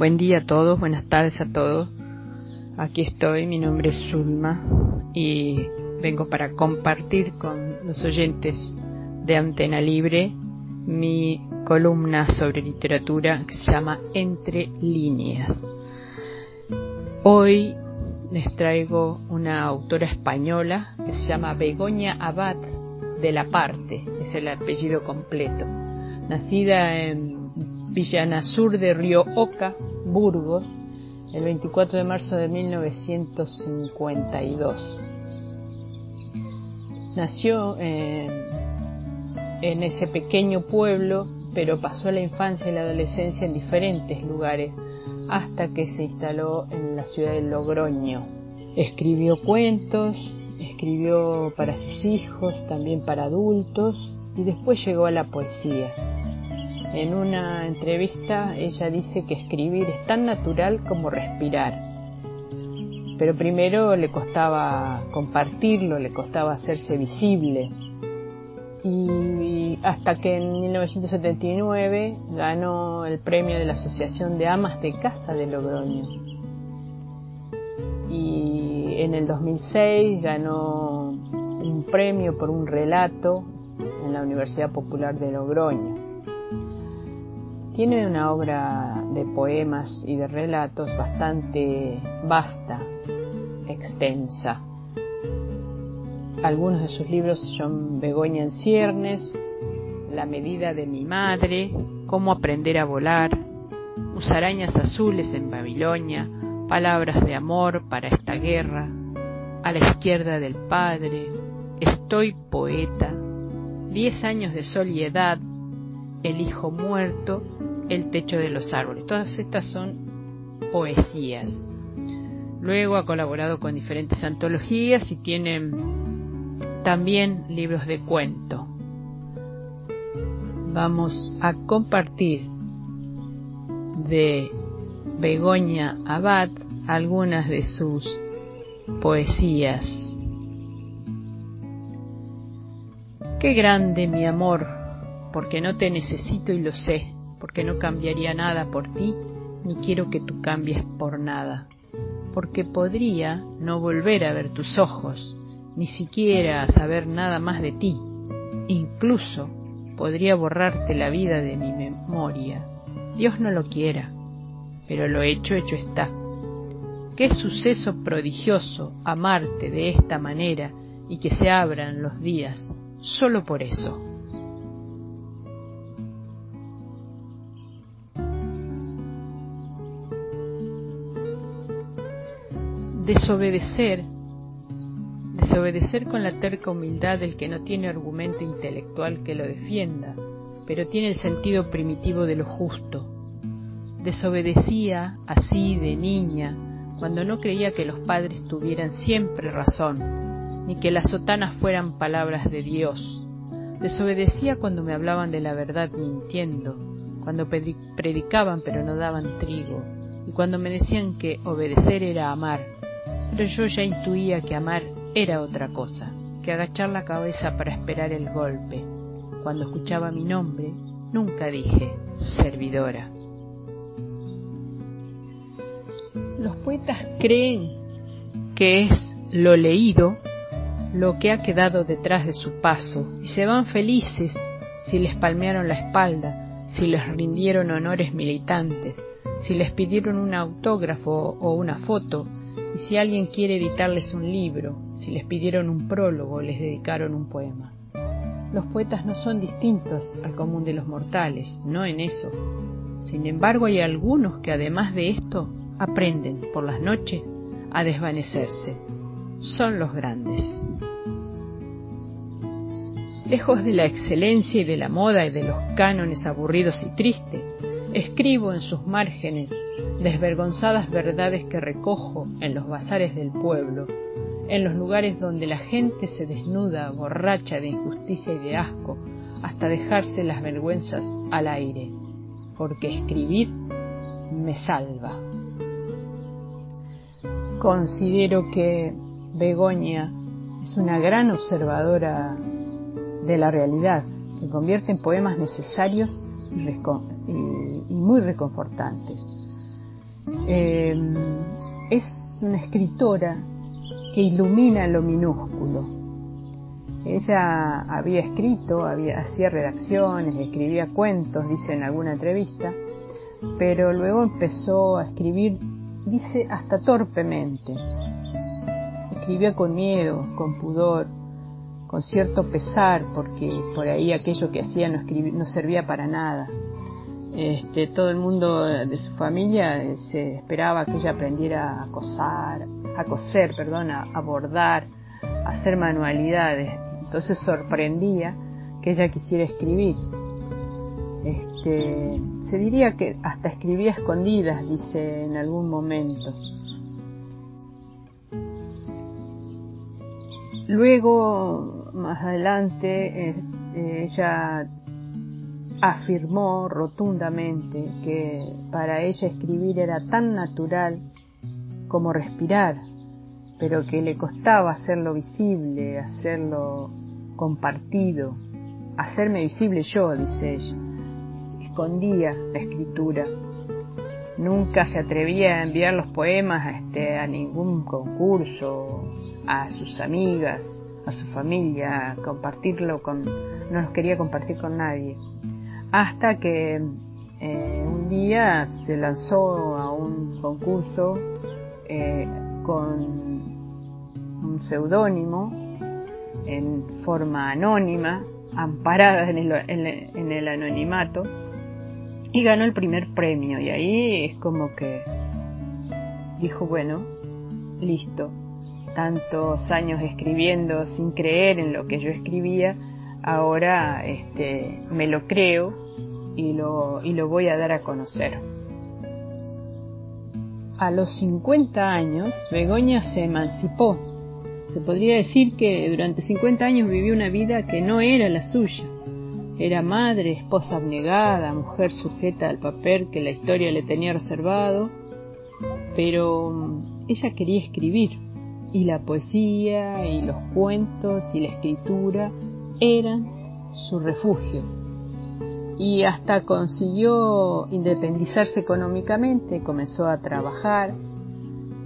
Buen día a todos, buenas tardes a todos. Aquí estoy, mi nombre es Zulma y vengo para compartir con los oyentes de Antena Libre mi columna sobre literatura que se llama Entre líneas. Hoy les traigo una autora española que se llama Begoña Abad de la Parte, es el apellido completo. Nacida en Villanasur de Río Oca, Burgos, el 24 de marzo de 1952. Nació en, en ese pequeño pueblo, pero pasó la infancia y la adolescencia en diferentes lugares hasta que se instaló en la ciudad de Logroño. Escribió cuentos, escribió para sus hijos, también para adultos, y después llegó a la poesía. En una entrevista ella dice que escribir es tan natural como respirar. Pero primero le costaba compartirlo, le costaba hacerse visible. Y hasta que en 1979 ganó el premio de la Asociación de Amas de Casa de Logroño. Y en el 2006 ganó un premio por un relato en la Universidad Popular de Logroño. Tiene una obra de poemas y de relatos bastante vasta, extensa. Algunos de sus libros son Begoña en ciernes, La medida de mi madre, Cómo aprender a volar, Musarañas azules en Babilonia, Palabras de amor para esta guerra, A la izquierda del padre, Estoy poeta, Diez años de soledad, El hijo muerto, El techo de los árboles. Todas estas son poesías. Luego ha colaborado con diferentes antologías y tiene también libros de cuento. Vamos a compartir de Begoña Abad algunas de sus poesías. Qué grande mi amor, porque no te necesito y lo sé, porque no cambiaría nada por ti, ni quiero que tú cambies por nada, porque podría no volver a ver tus ojos, ni siquiera saber nada más de ti. Incluso podría borrarte la vida de mi memoria. Dios no lo quiera, pero lo hecho, hecho está. Qué suceso prodigioso amarte de esta manera y que se abran los días solo por eso. Desobedecer Desobedecer con la terca humildad del que no tiene argumento intelectual que lo defienda, pero tiene el sentido primitivo de lo justo. Desobedecía así de niña, cuando no creía que los padres tuvieran siempre razón, ni que las sotanas fueran palabras de Dios. Desobedecía cuando me hablaban de la verdad mintiendo, cuando predicaban pero no daban trigo, y cuando me decían que obedecer era amar, pero yo ya intuía que amar era otra cosa que agachar la cabeza para esperar el golpe. Cuando escuchaba mi nombre, nunca dije servidora. Los poetas creen que es lo leído lo que ha quedado detrás de su paso y se van felices si les palmearon la espalda, si les rindieron honores militantes, si les pidieron un autógrafo o una foto y si alguien quiere editarles un libro, si les pidieron un prólogo, les dedicaron un poema. Los poetas no son distintos al común de los mortales, no en eso. Sin embargo, hay algunos que además de esto aprenden por las noches a desvanecerse. Son los grandes. Lejos de la excelencia y de la moda y de los cánones aburridos y tristes, escribo en sus márgenes desvergonzadas verdades que recojo en los bazares del pueblo, en los lugares donde la gente se desnuda, borracha de injusticia y de asco, hasta dejarse las vergüenzas al aire, porque escribir me salva. Considero que Begoña es una gran observadora de la realidad, que convierte en poemas necesarios y, muy reconfortantes. Eh, es una escritora que ilumina lo minúsculo. Ella había escrito, hacía redacciones, escribía cuentos, dice en alguna entrevista, pero luego empezó a escribir, dice, hasta torpemente. Escribía con miedo, con pudor, con cierto pesar, porque por ahí aquello que hacía no servía para nada. Este, todo el mundo de su familia eh, se esperaba que ella aprendiera a coser, a coser, perdón, a, bordar, a hacer manualidades. Entonces sorprendía que ella quisiera escribir. Este, se diría que hasta escribía escondidas, dice en algún momento. Luego más adelante eh, ella afirmó rotundamente que para ella escribir era tan natural como respirar, pero que le costaba hacerlo visible, hacerlo compartido, hacerme visible yo, dice ella. Escondía la escritura. Nunca se atrevía a enviar los poemas este, a ningún concurso, a sus amigas, a su familia, compartirlo con, no los quería compartir con nadie. Hasta que eh, un día se lanzó a un concurso eh, con un seudónimo en forma anónima, amparada en el, en el anonimato, y ganó el primer premio. Y ahí es como que dijo, bueno, listo, tantos años escribiendo sin creer en lo que yo escribía, ahora este, me lo creo y lo, y lo voy a dar a conocer. A los 50 años, Begoña se emancipó. Se podría decir que durante 50 años vivió una vida que no era la suya. Era madre, esposa abnegada, mujer sujeta al papel que la historia le tenía reservado, pero mm, ella quería escribir y la poesía y los cuentos y la escritura eran su refugio. Y hasta consiguió independizarse económicamente, comenzó a trabajar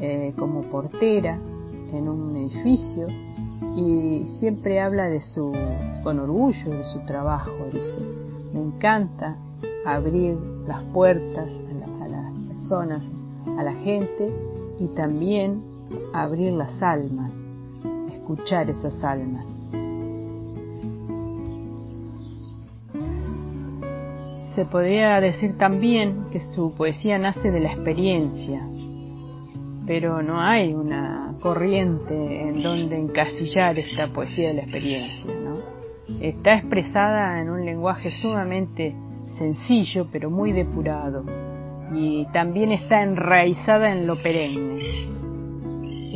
eh, como portera en un edificio y siempre habla de su, con orgullo de su trabajo, dice, me encanta abrir las puertas a, a las personas, a la gente y también abrir las almas, escuchar esas almas. Se podría decir también que su poesía nace de la experiencia, pero no hay una corriente en donde encasillar esta poesía de la experiencia. ¿no? Está expresada en un lenguaje sumamente sencillo, pero muy depurado, y también está enraizada en lo perenne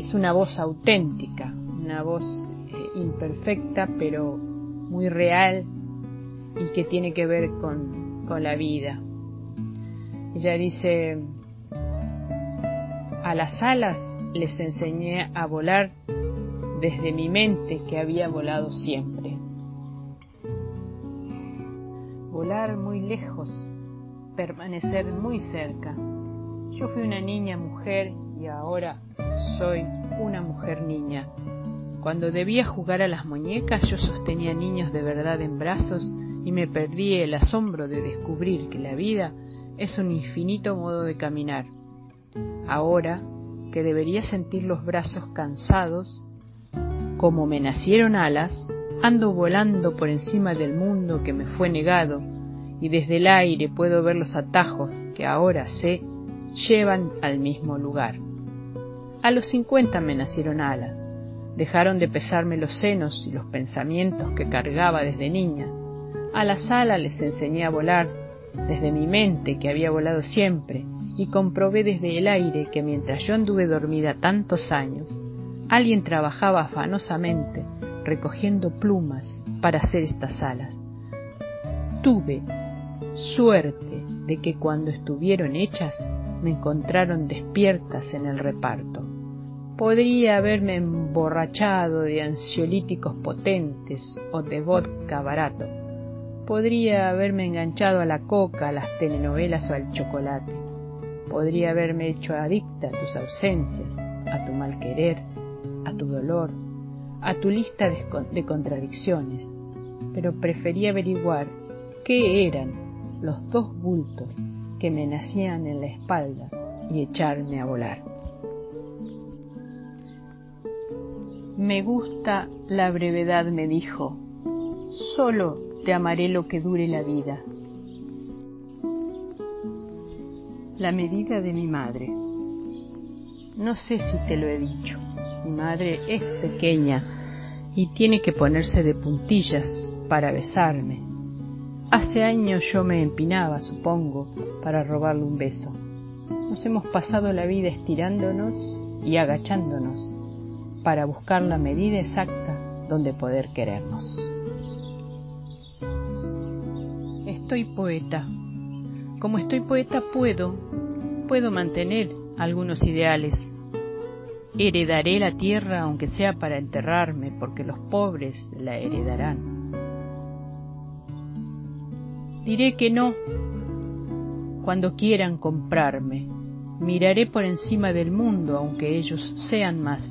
es una voz auténtica, una voz eh, imperfecta pero muy real y que tiene que ver con, con la vida. Ella dice, a las alas les enseñé a volar desde mi mente que había volado siempre. Volar muy lejos, permanecer muy cerca. Yo fui una niña mujer y ahora soy una mujer niña. Cuando debía jugar a las muñecas yo sostenía niños de verdad en brazos y me perdí el asombro de descubrir que la vida es un infinito modo de caminar. Ahora que debería sentir los brazos cansados, como me nacieron alas, ando volando por encima del mundo que me fue negado y desde el aire puedo ver los atajos que ahora sé llevan al mismo lugar. A los cincuenta me nacieron alas. Dejaron de pesarme los senos y los pensamientos que cargaba desde niña. A la sala les enseñé a volar, desde mi mente que había volado siempre, y comprobé desde el aire que mientras yo anduve dormida tantos años, alguien trabajaba afanosamente recogiendo plumas para hacer estas alas. Tuve suerte de que cuando estuvieron hechas me encontraron despiertas en el reparto. Podría haberme emborrachado de ansiolíticos potentes o de vodka barato. Podría haberme enganchado a la coca, a las telenovelas o al chocolate. podría haberme hecho adicta a tus ausencias, a tu mal querer, a tu dolor, a tu lista de, contradicciones, pero preferí averiguar qué eran los dos bultos que me nacían en la espalda y echarme a volar. Me gusta la brevedad, me dijo, solo te amaré lo que dure la vida. La medida de mi madre. No sé si te lo he dicho. Mi madre es pequeña y tiene que ponerse de puntillas para besarme. Hace años yo me empinaba, supongo, para robarle un beso. Nos hemos pasado la vida estirándonos y agachándonos para buscar la medida exacta donde poder querernos. Estoy poeta. Como estoy poeta puedo, puedo mantener algunos ideales. Heredaré la tierra aunque sea para enterrarme, porque los pobres la heredarán. Diré que no cuando quieran comprarme. Miraré por encima del mundo aunque ellos sean más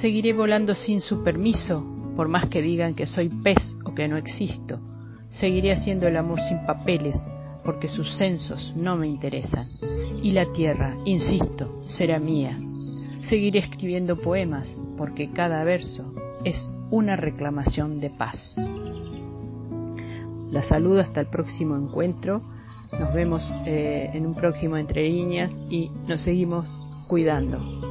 Seguiré volando sin su permiso, por más que digan que soy pez o que no existo. Seguiré haciendo el amor sin papeles, porque sus censos no me interesan. Y la tierra, insisto, será mía. Seguiré escribiendo poemas, porque cada verso es una reclamación de paz. La saludo hasta el próximo encuentro. Nos vemos eh, en un próximo Entre Líneas y nos seguimos cuidando.